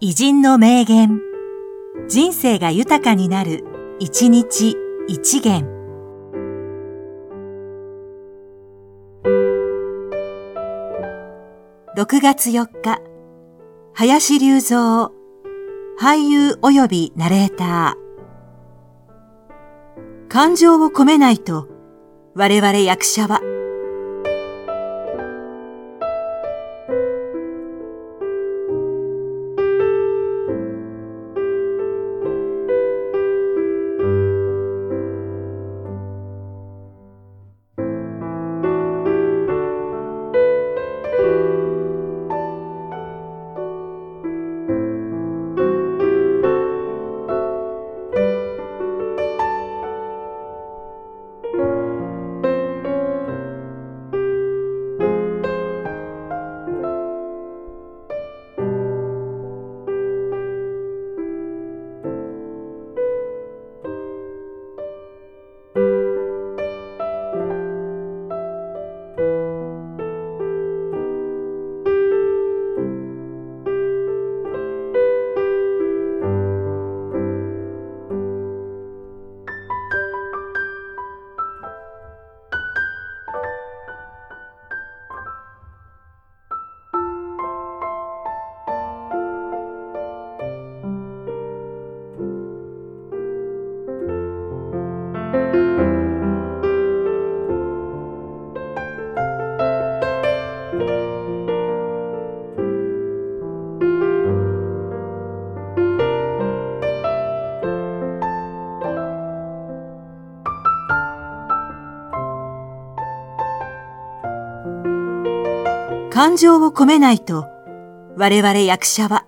偉人の名言。人生が豊かになる、一日一元。6月4日、林隆三、俳優及びナレーター。感情を込めないと、我々役者は、感情を込めないと、我々役者は、